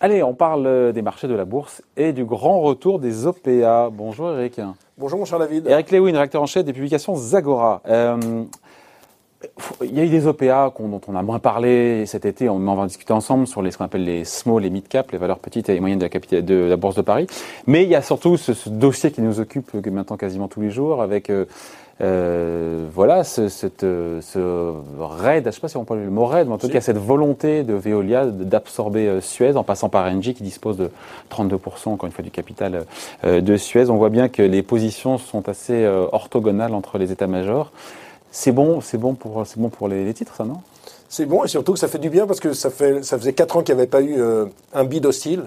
Allez, on parle des marchés de la bourse et du grand retour des OPA. Bonjour Eric. Bonjour mon cher David. Eric Lewin, rédacteur en chef des publications Zagora. Euh, il y a eu des OPA dont on a moins parlé cet été, on en va en discuter ensemble sur les, ce qu'on appelle les small et mid cap, les valeurs petites et moyennes de la, capitale, de la bourse de Paris. Mais il y a surtout ce, ce dossier qui nous occupe maintenant quasiment tous les jours avec euh, euh, voilà, ce, cette, ce raid, je ne sais pas si on peut le mot raid, mais en tout cas cette volonté de Veolia d'absorber euh, Suez en passant par Engie qui dispose de 32% encore une fois du capital euh, de Suez. On voit bien que les positions sont assez euh, orthogonales entre les états-majors. C'est bon, c'est bon pour, c'est bon pour les, les titres, ça, non? C'est bon et surtout que ça fait du bien parce que ça, fait, ça faisait 4 ans qu'il n'y avait pas eu euh, un bid hostile.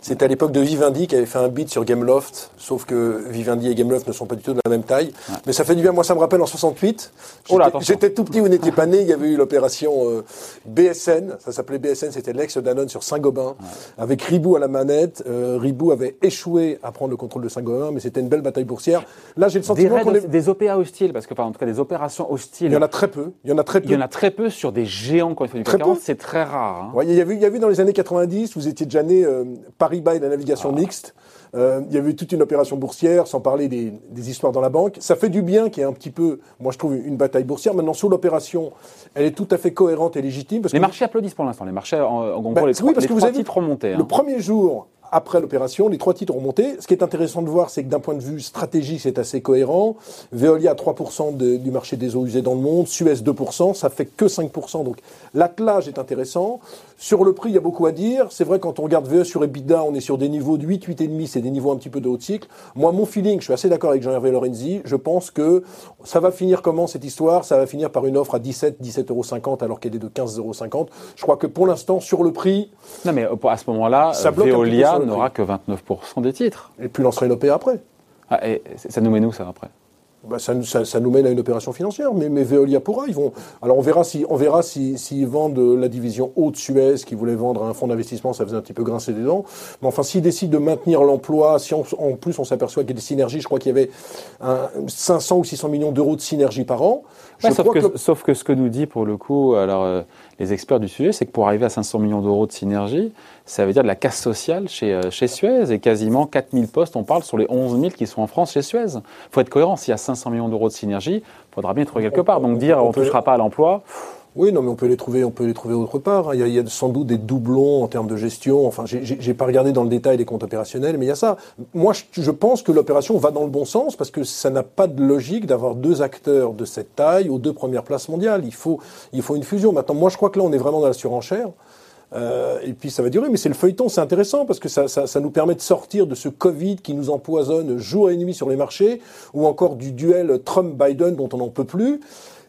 C'était à l'époque de Vivendi qui avait fait un bid sur Gameloft, sauf que Vivendi et Gameloft ne sont pas du tout de la même taille. Mais ça fait du bien. Moi, ça me rappelle en 68. Oh là, J'étais- tout petit, vous n'étiez pas né. Il y avait eu l'opération euh, BSN. Ça s'appelait BSN, c'était l'ex Danone sur Saint-Gobain, avec Ribou à la manette. Euh, Ribou avait échoué à prendre le contrôle de Saint-Gobain, mais c'était une belle bataille boursière. Là, j'ai le sentiment qu'on est... des OPA hostiles, parce que, enfin, en tout cas, des opérations hostiles. Il y en a très peu. Il y en a très peu. Il y en a très peu sur des géants, quand il faut du Très CAC 40, peu. c'est très rare. hein. Ouais, il y avait, il y avait dans les années 90, vous étiez déjà né euh, Paris-Bas et la navigation mixte. Euh, il y avait toute une opération boursière, sans parler des, des histoires dans la banque. Ça fait du bien qu'il y ait un petit peu, moi je trouve, une bataille boursière. Maintenant, sur l'opération, elle est tout à fait cohérente et légitime. Parce Les que marchés applaudissent pour l'instant. Les marchés, en, en gros, Bah, les, oui, parce les que vous avez vu, titres remontés. le hein. premier jour après l'opération, les trois titres ont monté. Ce qui est intéressant de voir, c'est que d'un point de vue stratégique, c'est assez cohérent. Veolia 3% de- du marché des eaux usées dans le monde, Suez 2%, ça fait que 5%. Donc l'attelage est intéressant. Sur le prix, il y a beaucoup à dire. C'est vrai, quand on regarde VE sur EBITDA, on est sur des niveaux de 8, 8,5, c'est des niveaux un petit peu de haut de cycle. Moi, mon feeling, je suis assez d'accord avec Jean-Hervé Lorenzi, je pense que ça va finir comment cette histoire? Ça va finir par une offre à 17, 17,50 euros alors qu'elle est de 15,50 euros. Je crois que pour l'instant, sur le prix, Non, mais à ce moment-là, Veolia n'aura que 29% des titres. et puis lancerait une OPA après. Ah, et ça nous met nous, ça, après? Bah, ça, nous- ça, ça nous mène à une opération financière, mais, mais Veolia pourra. Ils vont. Alors on verra si on verra si s'ils vendent la division haute Suez, qui voulait vendre à un fonds d'investissement, ça faisait un petit peu grincer des dents. Mais enfin, s'ils décident de maintenir l'emploi, si on- en plus on s'aperçoit qu'il y a des synergies, je crois qu'il y avait un, 500 ou 600 millions d'euros de synergie par an. Ouais, sauf, que, que- sauf que ce que nous dit pour le coup alors, euh, les experts du sujet, c'est que pour arriver à 500 millions d'euros de synergie, ça veut dire de la casse sociale chez, euh, chez Suez et quasiment 4000 postes, on parle sur les 11 000 qui sont en France chez Suez. Il faut être cohérent, s'il y a 500 millions d'euros de synergie, il faudra bien trouver quelque part. Donc on- dire on ne touchera pas à l'emploi, Oui, non, mais on peut les trouver, on peut les trouver autre part. Il y a, il y a sans doute des doublons en termes de gestion. Enfin, j'ai pas regardé dans le détail les comptes opérationnels, mais il y a ça. Moi, je, je pense que l'opération va dans le bon sens parce que ça n'a pas de logique d'avoir deux acteurs de cette taille aux deux premières places mondiales. Il faut, il faut une fusion. Maintenant, moi, je crois que là, on est vraiment dans la surenchère. Euh, et puis ça va durer, mais c'est le feuilleton, c'est intéressant parce que ça, ça, nous permet de sortir de ce Covid qui nous empoisonne jour et nuit sur les marchés, ou encore du duel Trump-Biden dont on n'en peut plus.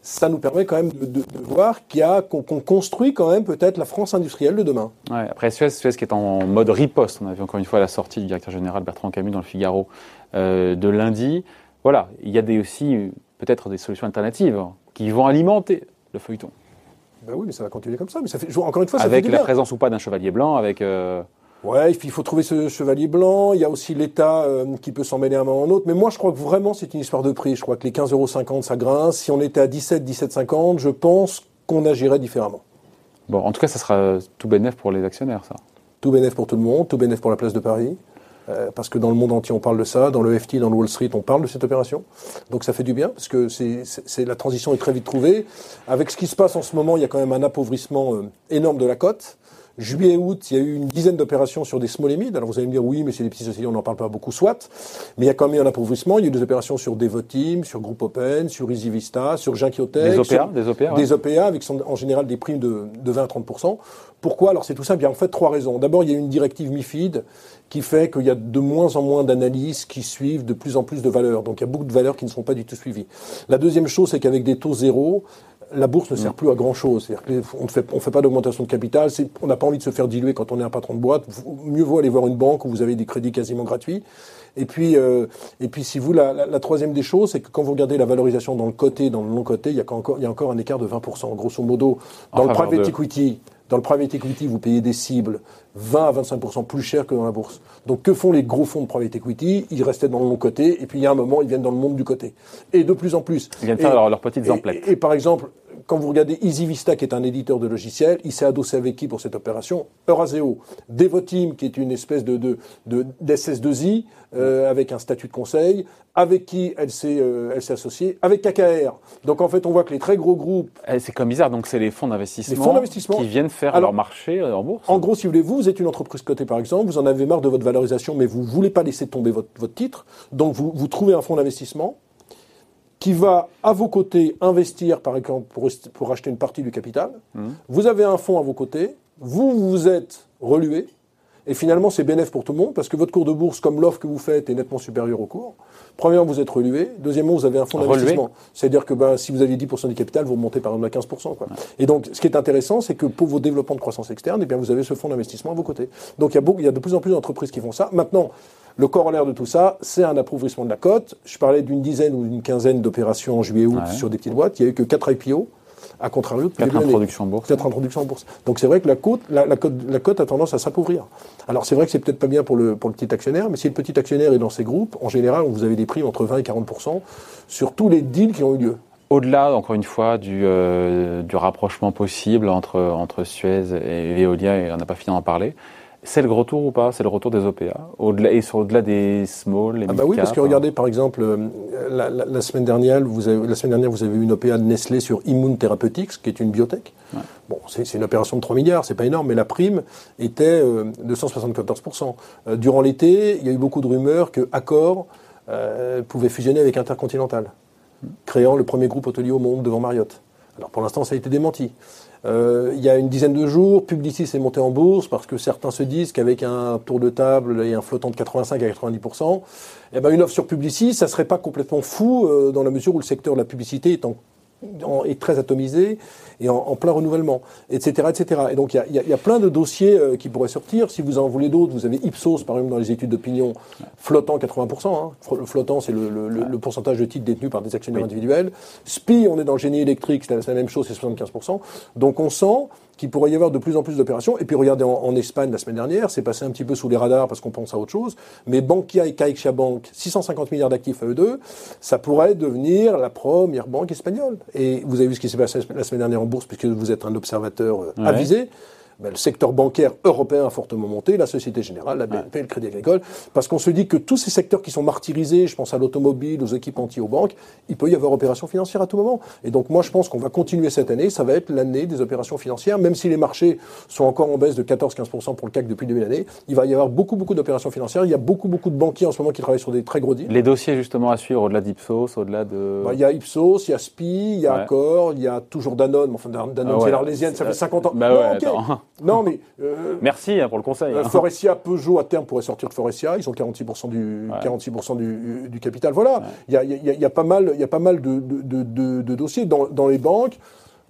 Ça nous permet quand même de, voir qu'on construit quand même peut-être la France industrielle de demain. Après Suez, Suez qui est en mode riposte. On a vu encore une fois la sortie du directeur général Bertrand Camus dans le Figaro euh, de lundi. Voilà, il y a des, aussi peut-être des solutions alternatives qui vont alimenter le feuilleton. Ben oui, mais ça va continuer comme ça. Mais ça fait encore une fois, ça fait avec du la bien. présence ou pas d'un chevalier blanc, avec euh, Ouais, il faut trouver ce chevalier blanc. Il y a aussi l'État euh, qui peut s'en mêler un moment ou un autre. Mais moi, je crois que vraiment, c'est une histoire de prix. Je crois que les 15,50 euros, ça grince. Si on était à 17, 17,50, je pense qu'on agirait différemment. bon, en tout cas, ça sera tout bénéf pour les actionnaires, ça. Tout bénéf pour tout le monde, tout bénéf pour la place de Paris. Euh, parce que dans le monde entier, on parle de ça. Dans le FT, dans le Wall Street, on parle de cette opération. Donc ça fait du bien, parce que c'est, la transition est très vite trouvée. Avec ce qui se passe en ce moment, il y a quand même un appauvrissement euh, énorme de la cote. Juillet et août, il y a eu une dizaine d'opérations sur des small et mid. Alors vous allez me dire, oui, mais c'est des petits sociétés, on n'en parle pas beaucoup, soit. Mais il y a quand même eu un appauvrissement. Il y a eu des opérations sur Devoteam, sur Groupe Open, sur Easy Vista, sur Ginkyotek. Des OPA, sur- des OPA, ouais. des OPA avec son- en général des primes de, de 20 à 30% Pourquoi? Alors c'est tout simple. Il y a en fait trois raisons. D'abord, il y a une directive MIFID qui fait qu'il y a de moins en moins d'analyses qui suivent de plus en plus de valeurs. Donc il y a beaucoup de valeurs qui ne sont pas du tout suivies. La deuxième chose, c'est qu'avec des taux zéro, la bourse ne sert plus à grand chose. C'est-à-dire qu'on ne fait, on fait pas d'augmentation de capital. On n'a pas envie de se faire diluer quand on est un patron de boîte. Mieux vaut aller voir une banque où vous avez des crédits quasiment gratuits. Et puis, euh, et puis si vous, la, la- la troisième des choses, c'est que quand vous regardez la valorisation dans le côté, dans le non côté, il y a encore, il y a encore un écart de 20%. Grosso modo, En dans le faveur private de- equity, Dans le private equity, vous payez des cibles 20 à 25% plus cher que dans la bourse. Donc que font les gros fonds de private equity? Ils restaient dans le long côté, et puis il y a un moment, ils viennent dans le monde du côté. Et de plus en plus. Ils viennent faire leurs petites emplettes. Et, par exemple, quand vous regardez EasyVista, qui est un éditeur de logiciels, il s'est adossé avec qui pour cette opération Euraseo. Devoteam, qui est une espèce de, de, de d'SS2I, euh, avec un statut de conseil, avec qui elle s'est, euh, elle s'est associée Avec KKR. Donc en fait, on voit que les très gros groupes... Eh, c'est comme bizarre, donc c'est les fonds d'investissement, les fonds d'investissement qui viennent faire leur marché euh, en bourse En gros, si vous voulez, vous, vous êtes une entreprise cotée par exemple, vous en avez marre de votre valorisation, mais vous voulez pas laisser tomber votre, votre titre, donc vous, vous trouvez un fonds d'investissement qui va à vos côtés investir, par exemple, pour, pour acheter une partie du capital. Mmh. Vous avez un fonds à vos côtés, vous vous êtes relué, et finalement c'est bénéfique pour tout le monde, parce que votre cours de bourse, comme l'offre que vous faites, est nettement supérieur au cours. Premièrement, vous êtes relué. Deuxièmement, vous avez un fonds d'investissement. C'est-à-dire que ben, si vous aviez 10% du capital, vous remontez par exemple à 15%. Quoi. Et donc, ce qui est intéressant, c'est que pour vos développements de croissance externe, eh bien, vous avez ce fonds d'investissement à vos côtés. Donc, il y, a beaucoup, il y a de plus en plus d'entreprises qui font ça. Maintenant, le corollaire de tout ça, c'est un appauvrissement de la cote. Je parlais d'une dizaine ou d'une quinzaine d'opérations en juillet-août sur des petites boîtes. Il n'y a eu que 4 IPO. À contrario, quatre introductions en bourse. Quatre introductions en bourse. Donc c'est vrai que la cote, la, la, cote, la cote a tendance à s'appauvrir. Alors c'est vrai que c'est peut-être pas bien pour le, pour le petit actionnaire, mais si le petit actionnaire est dans ces groupes, en général, vous avez des primes entre 20 et 40% sur tous les deals qui ont eu lieu. Au-delà, encore une fois, du, euh, du rapprochement possible entre, entre Suez et Veolia, et on n'a pas fini d'en parler, c'est le retour ou pas? C'est le retour des OPA au-delà, Et au-delà des small, les ah bah oui, parce que regardez, par exemple, euh, la, semaine dernière, vous avez, la semaine dernière, vous avez eu une OPA de Nestlé sur Immune Therapeutics, qui est une biotech. Bon, c'est, une opération de 3 milliards, c'est pas énorme, mais la prime était euh, de 174%. Euh, durant l'été, il y a eu beaucoup de rumeurs que Accor pouvait fusionner avec Intercontinental, créant le premier groupe hôtelier au monde devant Marriott. Alors pour l'instant, ça a été démenti. Euh, il y a une dizaine de jours, Publicis est monté en bourse parce que certains se disent qu'avec un tour de table et un flottant de 85 à 90%, eh ben une offre sur Publicis, ça serait pas complètement fou euh, dans la mesure où le secteur de la publicité est en est très atomisé et en, plein renouvellement, etc., etc. Et donc il y a, y a, plein de dossiers euh, qui pourraient sortir. Si vous en voulez d'autres, vous avez Ipsos par exemple dans les études d'opinion, flottant 80%. Hein. Le flottant, c'est le, le, le, pourcentage de titres détenus par des actionnaires individuels. SPI, on est dans le génie électrique, c'est la, même chose, c'est 75%. Donc on sent qu'il pourrait y avoir de plus en plus d'opérations. Et puis regardez, en, Espagne la semaine dernière, c'est passé un petit peu sous les radars parce qu'on pense à autre chose. Mais Bankia et CaixaBank, 650 milliards d'actifs à eux deux, ça pourrait devenir la première banque espagnole. Et vous avez vu ce qui s'est passé la semaine dernière en bourse, puisque vous êtes un observateur euh, avisé. Ben, le secteur bancaire européen a fortement monté, la Société Générale, la BNP, le Crédit Agricole, parce qu'on se dit que tous ces secteurs qui sont martyrisés, je pense à l'automobile, aux équipementiers, aux banques, il peut y avoir opérations financières à tout moment. Et donc moi je pense qu'on va continuer cette année, ça va être l'année des opérations financières, même si les marchés sont encore en baisse de 14-15% pour le CAC depuis début de l'année, il va y avoir beaucoup beaucoup d'opérations financières, il y a beaucoup beaucoup de banquiers en ce moment qui travaillent sur des très gros deals. Les dossiers justement à suivre au-delà d'Ipsos, au-delà de... Bah, il y a Ipsos, il y a SPI, il y a Accor, il y a toujours Danone, enfin Danone ah c'est l'Arlésienne, ça fait 50 ans. Bah non, non mais... Euh, Merci hein, pour le conseil. Euh, hein. Forestia, Peugeot, à terme, pourrait sortir de Forestia. Ils ont 46% du, 46% du, du, capital. Voilà. Il y, a, y, a, y, a, pas mal, y a pas mal de, de, de, de dossiers dans, dans, les banques.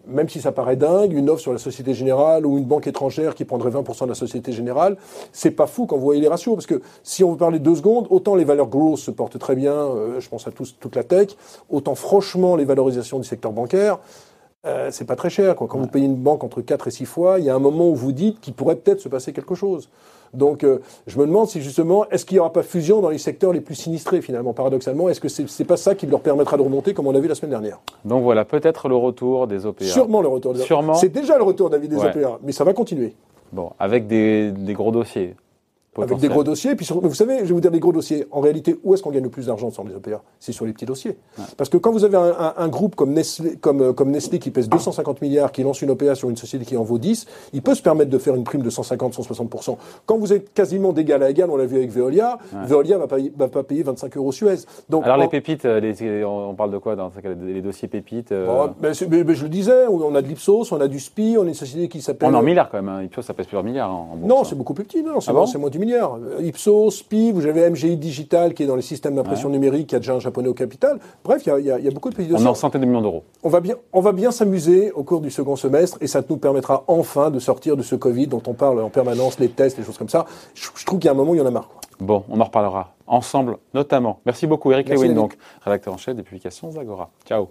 Même si ça paraît dingue, une offre sur la Société Générale ou une banque étrangère qui prendrait 20% de la Société Générale, c'est pas fou quand vous voyez les ratios. Parce que si on veut parler deux secondes, autant les valeurs grosses se portent très bien, euh, je pense à tous, toute la tech, autant franchement les valorisations du secteur bancaire, euh, c'est pas très cher. Quoi. Quand vous payez une banque entre 4 et 6 fois, il y a un moment où vous dites qu'il pourrait peut-être se passer quelque chose. Donc euh, je me demande si justement, est-ce qu'il n'y aura pas fusion dans les secteurs les plus sinistrés finalement, paradoxalement Est-ce que c'est n'est pas ça qui leur permettra de remonter comme on a vu la semaine dernière? Donc voilà, peut-être le retour des OPA. Sûrement le retour des OPA. C'est déjà le retour David des OPA, mais ça va continuer. Bon, avec des gros dossiers. Avec des gros dossiers. Puis vous savez, je vais vous dire des gros dossiers. En réalité, où est-ce qu'on gagne le plus d'argent sur les OPA C'est sur les petits dossiers. Parce que quand vous avez un, groupe comme Nestlé, comme, comme Nestlé qui pèse 250 milliards, qui lance une OPA sur une société qui en vaut 10, il peut se permettre de faire une prime de 150-160%. Quand vous êtes quasiment d'égal à égal, on l'a vu avec Veolia, Veolia va pas, va pas payer 25 euros Suez. Donc, Alors les pépites, euh, on parle de quoi dans les dossiers pépites euh? Oh, ben, je le disais, on a de l'Ipsos, on a du SPI, on a une société qui s'appelle... On est en milliards quand même, hein. Ipsos ça pèse plusieurs milliards en bourse. Non, c'est beaucoup plus petit, non, c'est ah moins du Ipsos SPI, vous avez MGI Digital qui est dans les systèmes d'impression numérique, qui a déjà un japonais au capital. Bref, il y, a, beaucoup de petits On est en centaines de millions d'euros. On va bien, on va bien s'amuser au cours du second semestre et ça nous permettra enfin de sortir de ce Covid dont on parle en permanence, les tests, les choses comme ça. Je, trouve qu'il y a un moment où il y en a marre. Bon, on en reparlera ensemble, notamment. Merci beaucoup, Eric Lewin, donc rédacteur en chef des publications Zagora. Ciao.